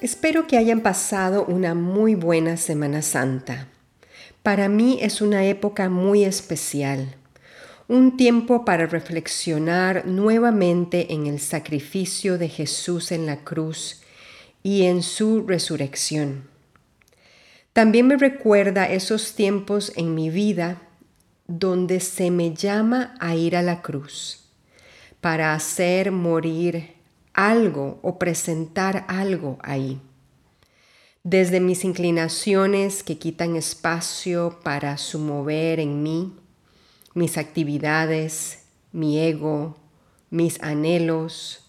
espero que hayan pasado una muy buena Semana Santa. Para mí es una época muy especial, un tiempo para reflexionar nuevamente en el sacrificio de Jesús en la cruz y en su resurrección. También me recuerda esos tiempos en mi vida donde se me llama a ir a la cruz para hacer morir algo o presentar algo ahí. Desde mis inclinaciones que quitan espacio para su mover en mí, mis actividades, mi ego, mis anhelos,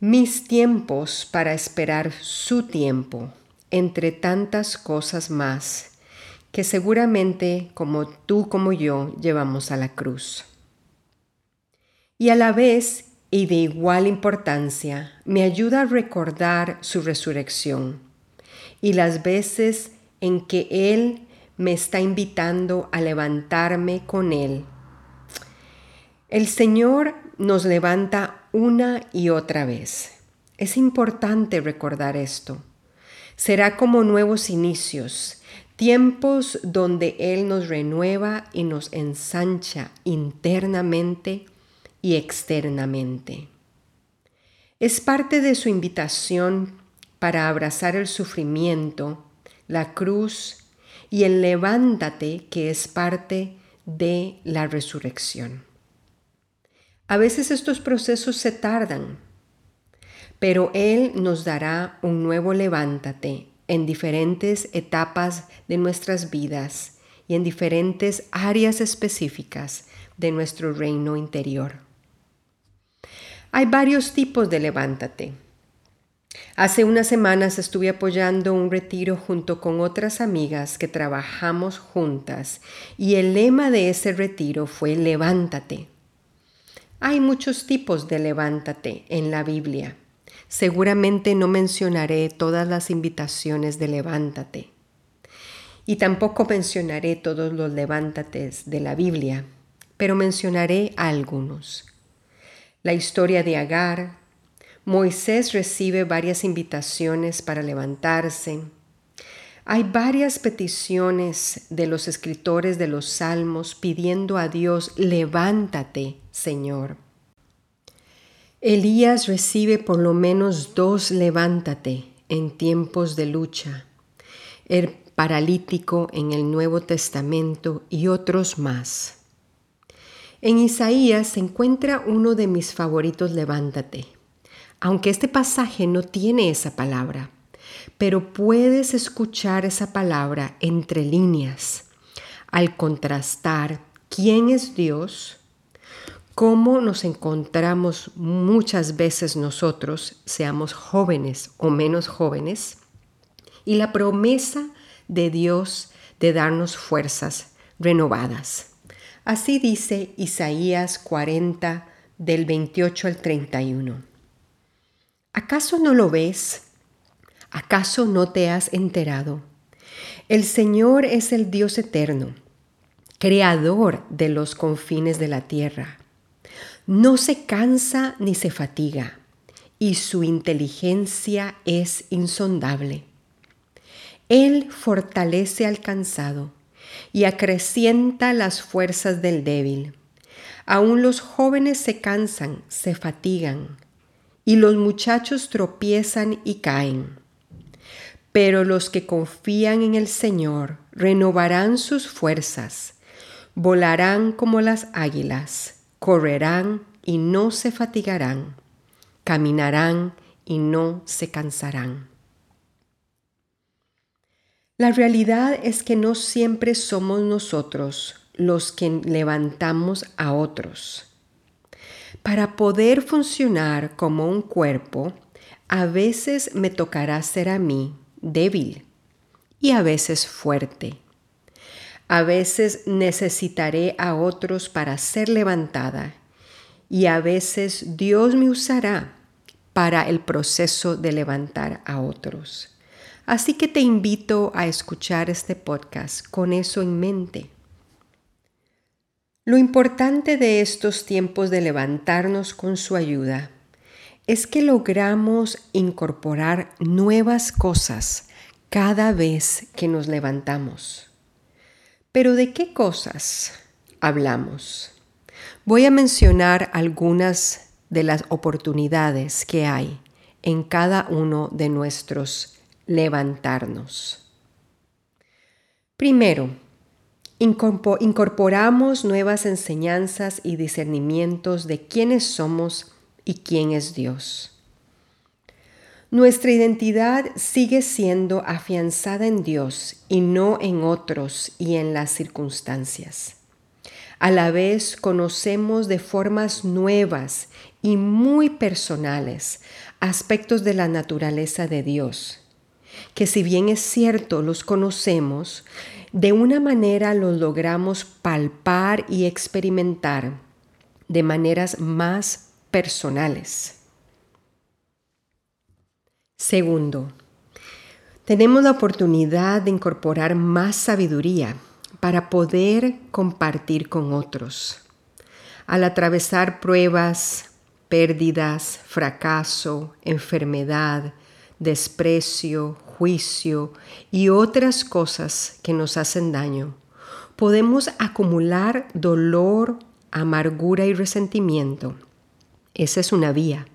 mis tiempos para esperar su tiempo, entre tantas cosas más que seguramente como tú como yo llevamos a la cruz. Y a la vez y de igual importancia me ayuda a recordar su resurrección y las veces en que Él me está invitando a levantarme con Él. El Señor nos levanta una y otra vez. Es importante recordar esto. Será como nuevos inicios, tiempos donde Él nos renueva y nos ensancha internamente y externamente. Es parte de su invitación para abrazar el sufrimiento, la cruz y el levántate que es parte de la resurrección. A veces estos procesos se tardan, pero Él nos dará un nuevo levántate en diferentes etapas de nuestras vidas y en diferentes áreas específicas de nuestro reino interior. Hay varios tipos de levántate. Hace unas semanas estuve apoyando un retiro junto con otras amigas que trabajamos juntas y el lema de ese retiro fue levántate. Hay muchos tipos de levántate en la Biblia. Seguramente no mencionaré todas las invitaciones de levántate. Y tampoco mencionaré todos los levántates de la Biblia, pero mencionaré algunos la historia de Agar, Moisés recibe varias invitaciones para levantarse. Hay varias peticiones de los escritores de los salmos pidiendo a Dios, levántate, Señor. Elías recibe por lo menos dos levántate en tiempos de lucha. El paralítico en el Nuevo Testamento y otros más. En Isaías se encuentra uno de mis favoritos, levántate. Aunque este pasaje no tiene esa palabra, pero puedes escuchar esa palabra entre líneas al contrastar quién es Dios, cómo nos encontramos muchas veces nosotros, seamos jóvenes o menos jóvenes, y la promesa de Dios de darnos fuerzas renovadas. Así dice Isaías 40 del 28 al 31. ¿Acaso no lo ves? ¿Acaso no te has enterado? El Señor es el Dios eterno, creador de los confines de la tierra. No se cansa ni se fatiga, y su inteligencia es insondable. Él fortalece al cansado y acrecienta las fuerzas del débil. Aún los jóvenes se cansan, se fatigan, y los muchachos tropiezan y caen. Pero los que confían en el Señor renovarán sus fuerzas, volarán como las águilas, correrán y no se fatigarán, caminarán y no se cansarán. La realidad es que no siempre somos nosotros los que levantamos a otros. Para poder funcionar como un cuerpo, A veces me tocará ser a mí débil y a veces fuerte. A veces necesitaré a otros para ser levantada y a veces Dios me usará para el proceso de levantar a otros. Así que te invito a escuchar este podcast con eso en mente. Lo importante de estos tiempos de levantarnos con su ayuda es que logramos incorporar nuevas cosas cada vez que nos levantamos. Pero ¿de qué cosas hablamos? Voy a mencionar algunas de las oportunidades que hay en cada uno de nuestros levantarnos. Primero, incorporamos nuevas enseñanzas y discernimientos de quiénes somos y quién es Dios. Nuestra identidad sigue siendo afianzada en Dios y no en otros y en las circunstancias. A la vez conocemos de formas nuevas y muy personales aspectos de la naturaleza de Dios, que si bien es cierto los conocemos, de una manera los logramos palpar y experimentar de maneras más personales. Segundo, tenemos la oportunidad de incorporar más sabiduría para poder compartir con otros. Al atravesar pruebas, pérdidas, fracaso, enfermedad, desprecio, juicio y otras cosas que nos hacen daño, podemos acumular dolor, amargura y resentimiento esa es una vía.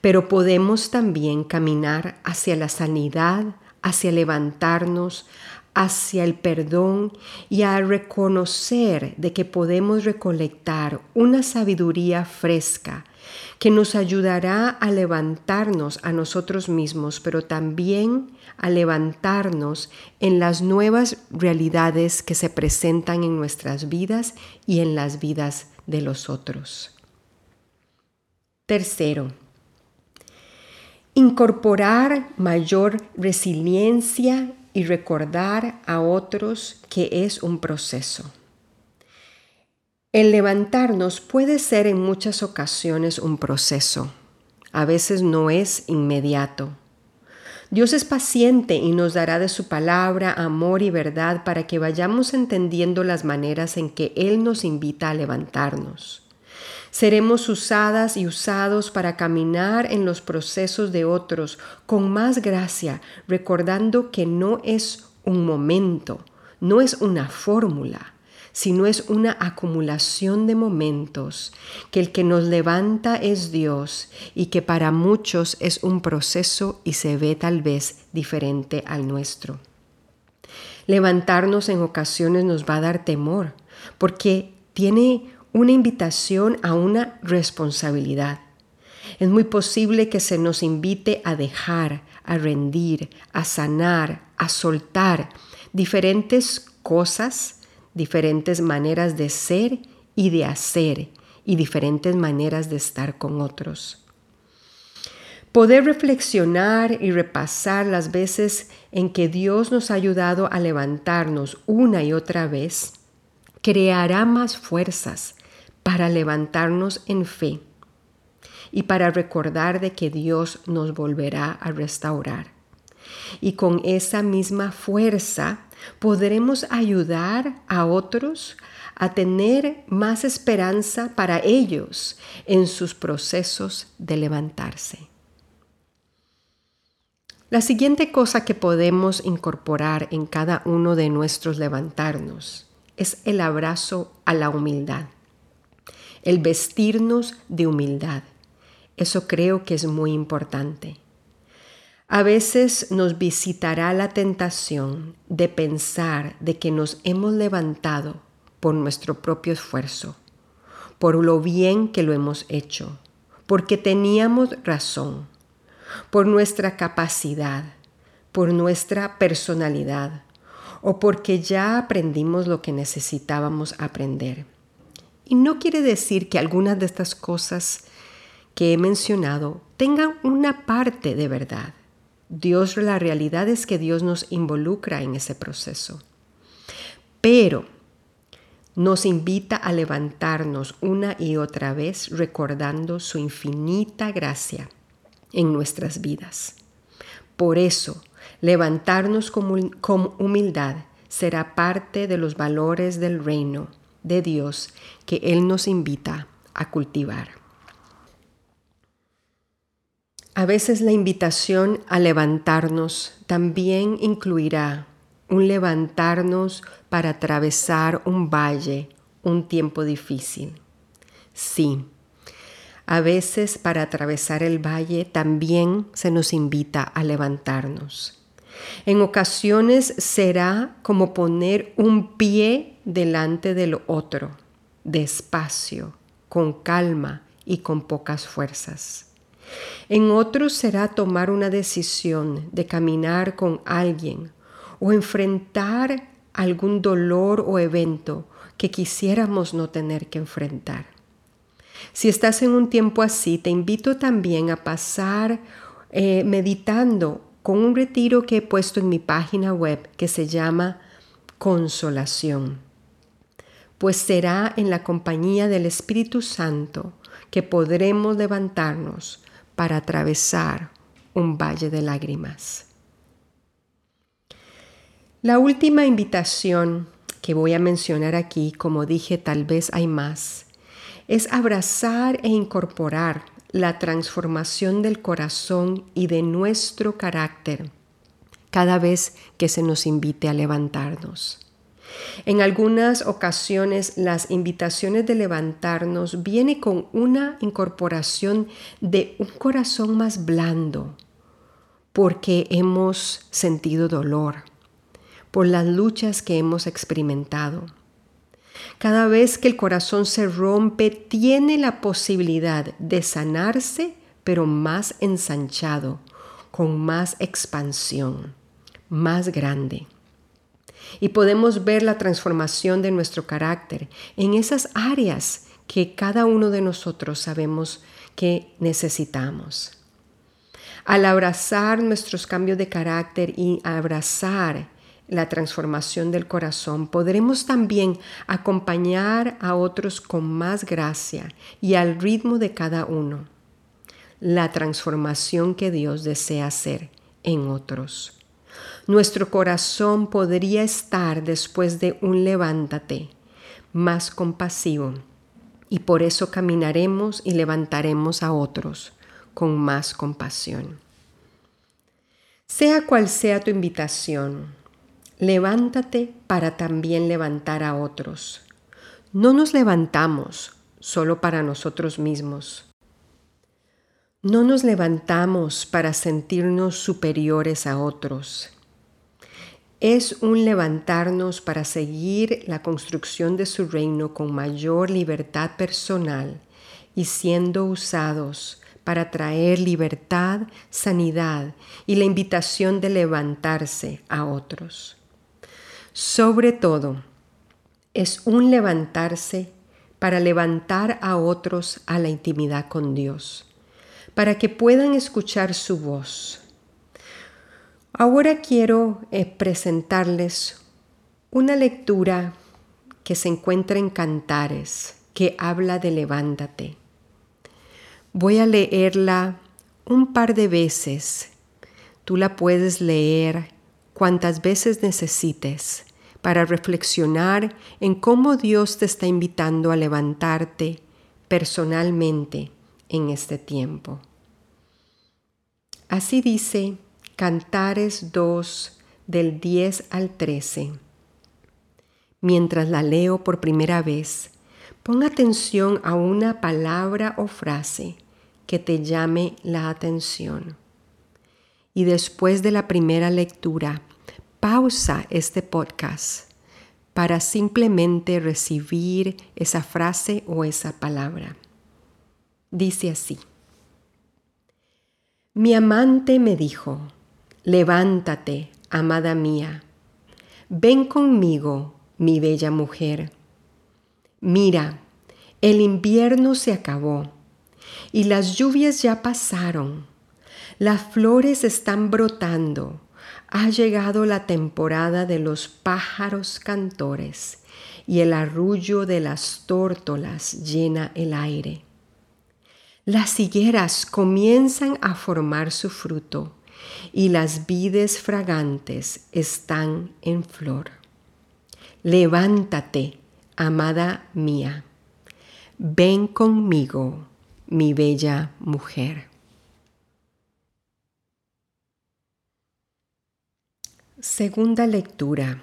Pero podemos también caminar hacia la sanidad, hacia levantarnos, hacia el perdón y a reconocer de que podemos recolectar una sabiduría fresca que nos ayudará a levantarnos a nosotros mismos, pero también a levantarnos en las nuevas realidades que se presentan en nuestras vidas y en las vidas de los otros. Tercero, incorporar mayor resiliencia y recordar a otros que es un proceso. El levantarnos puede ser en muchas ocasiones un proceso. A veces no es inmediato. Dios es paciente y nos dará de su palabra, amor y verdad para que vayamos entendiendo las maneras en que Él nos invita a levantarnos. Seremos usadas y usados para caminar en los procesos de otros con más gracia, recordando que no es un momento, no es una fórmula, sino es una acumulación de momentos, que el que nos levanta es Dios y que para muchos es un proceso y se ve tal vez diferente al nuestro. Levantarnos en ocasiones nos va a dar temor, porque tiene una invitación a una responsabilidad. Es muy posible que se nos invite a dejar, a rendir, a sanar, a soltar diferentes cosas, diferentes maneras de ser y de hacer y diferentes maneras de estar con otros. Poder reflexionar y repasar las veces en que Dios nos ha ayudado a levantarnos una y otra vez creará más fuerzas para levantarnos en fe y para recordar de que Dios nos volverá a restaurar. Y con esa misma fuerza podremos ayudar a otros a tener más esperanza para ellos en sus procesos de levantarse. La siguiente cosa que podemos incorporar en cada uno de nuestros levantarnos es el abrazo a la humildad el vestirnos de humildad. Eso creo que es muy importante. A veces nos visitará la tentación de pensar de que nos hemos levantado por nuestro propio esfuerzo, por lo bien que lo hemos hecho, porque teníamos razón, por nuestra capacidad, por nuestra personalidad o porque ya aprendimos lo que necesitábamos aprender. Y no quiere decir que algunas de estas cosas que he mencionado tengan una parte de verdad. Dios, la realidad es que Dios nos involucra en ese proceso. Pero nos invita a levantarnos una y otra vez recordando su infinita gracia en nuestras vidas. Por eso, levantarnos con, humildad será parte de los valores del reino de Dios que Él nos invita a cultivar. A veces la invitación a levantarnos también incluirá un levantarnos para atravesar un valle, un tiempo difícil. Sí, a veces para atravesar el valle también se nos invita a levantarnos. En ocasiones será como poner un pie delante del otro, despacio, con calma y con pocas fuerzas. En otros será tomar una decisión de caminar con alguien o enfrentar algún dolor o evento que quisiéramos no tener que enfrentar. Si estás en un tiempo así, te invito también a pasar eh, meditando con un retiro que he puesto en mi página web que se llama Consolación. Pues será en la compañía del Espíritu Santo que podremos levantarnos para atravesar un valle de lágrimas. La última invitación que voy a mencionar aquí, como dije, tal vez hay más, es abrazar e incorporar la transformación del corazón y de nuestro carácter cada vez que se nos invite a levantarnos. En algunas ocasiones las invitaciones de levantarnos vienen con una incorporación de un corazón más blando, porque hemos sentido dolor, por las luchas que hemos experimentado. Cada vez que el corazón se rompe, tiene la posibilidad de sanarse, pero más ensanchado, con más expansión, más grande. Y podemos ver la transformación de nuestro carácter en esas áreas que cada uno de nosotros sabemos que necesitamos. Al abrazar nuestros cambios de carácter y abrazar la transformación del corazón, podremos también acompañar a otros con más gracia y al ritmo de cada uno. La transformación que Dios desea hacer en otros. Nuestro corazón podría estar después de un levántate más compasivo y por eso caminaremos y levantaremos a otros con más compasión. Sea cual sea tu invitación, Levántate para también levantar a otros. No nos levantamos solo para nosotros mismos. No nos levantamos para sentirnos superiores a otros. Es un levantarnos para seguir la construcción de su reino con mayor libertad personal y siendo usados para traer libertad, sanidad y la invitación de levantarse a otros. Sobre todo, es un levantarse para levantar a otros a la intimidad con Dios, para que puedan escuchar su voz. Ahora quiero eh, presentarles una lectura que se encuentra en Cantares, que habla de levántate. Voy a leerla un par de veces. Tú la puedes leer cuantas veces necesites para reflexionar en cómo Dios te está invitando a levantarte personalmente en este tiempo. Así dice Cantares 2 del 10 al 13. Mientras la leo por primera vez, pon atención a una palabra o frase que te llame la atención. Y después de la primera lectura, pausa este podcast para simplemente recibir esa frase o esa palabra. Dice así. Mi amante me dijo, levántate, amada mía, ven conmigo, mi bella mujer. Mira, el invierno se acabó y las lluvias ya pasaron. Las flores están brotando. Ha llegado la temporada de los pájaros cantores y el arrullo de las tórtolas llena el aire. Las higueras comienzan a formar su fruto y las vides fragantes están en flor. Levántate, amada mía, ven conmigo, mi bella mujer. Segunda lectura.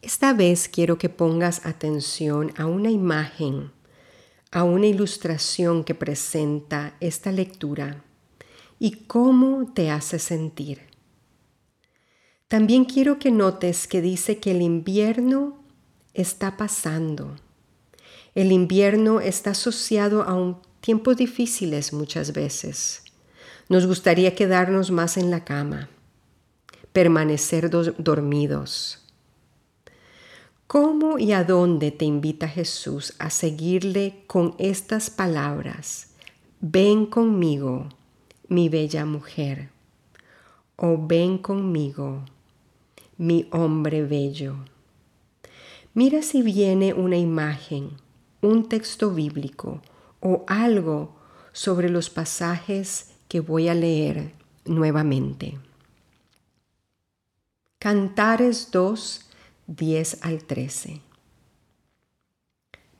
Esta vez quiero que pongas atención a una imagen, a una ilustración que presenta esta lectura y cómo te hace sentir. También quiero que notes que dice que el invierno está pasando. El invierno está asociado a un tiempos difíciles muchas veces. Nos gustaría quedarnos más en la cama permanecer dormidos. ¿Cómo y a dónde te invita Jesús a seguirle con estas palabras? Ven conmigo, mi bella mujer, o ven conmigo, mi hombre bello. Mira si viene una imagen, un texto bíblico o algo sobre los pasajes que voy a leer nuevamente. Cantares 2, 10 al 13.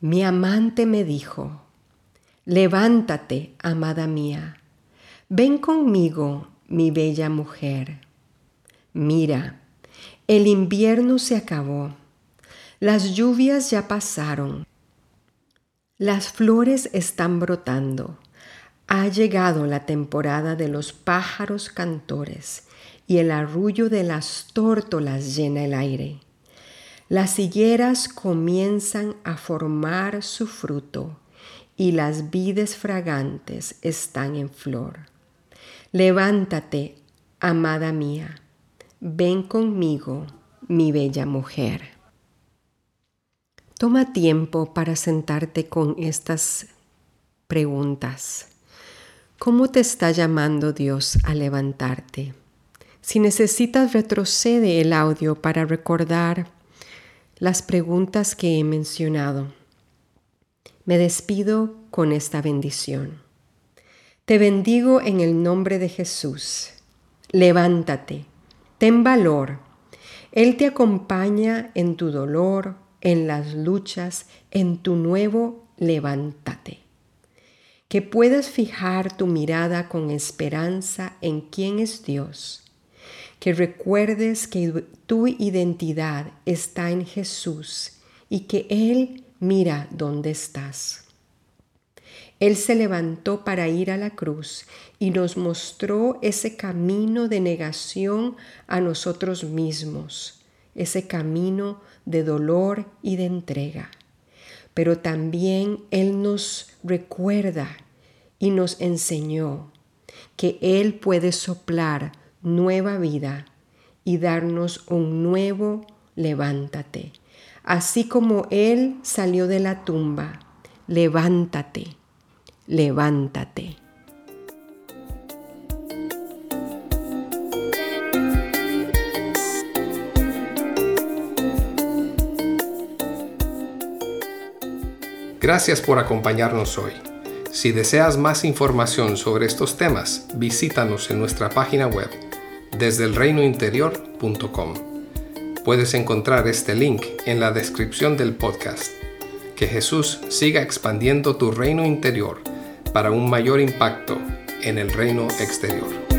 Mi amante me dijo, levántate, amada mía, ven conmigo, mi bella mujer. Mira, el invierno se acabó, las lluvias ya pasaron, las flores están brotando, ha llegado la temporada de los pájaros cantores y el arrullo de las tórtolas llena el aire. Las higueras comienzan a formar su fruto y las vides fragantes están en flor. Levántate, amada mía, ven conmigo, mi bella mujer. Toma tiempo para sentarte con estas preguntas. ¿Cómo te está llamando Dios a levantarte? Si necesitas, retrocede el audio para recordar las preguntas que he mencionado. Me despido con esta bendición. Te bendigo en el nombre de Jesús. Levántate, ten valor. Él te acompaña en tu dolor, en las luchas, en tu nuevo levántate. Que puedas fijar tu mirada con esperanza en quién es Dios que recuerdes que tu identidad está en Jesús y que Él mira dónde estás. Él se levantó para ir a la cruz y nos mostró ese camino de negación a nosotros mismos, ese camino de dolor y de entrega. Pero también Él nos recuerda y nos enseñó que Él puede soplar nueva vida y darnos un nuevo levántate. Así como Él salió de la tumba, levántate, levántate. Gracias por acompañarnos hoy. Si deseas más información sobre estos temas, visítanos en nuestra página web desde el reinointerior.com. Puedes encontrar este link en la descripción del podcast. Que Jesús siga expandiendo tu reino interior para un mayor impacto en el reino exterior.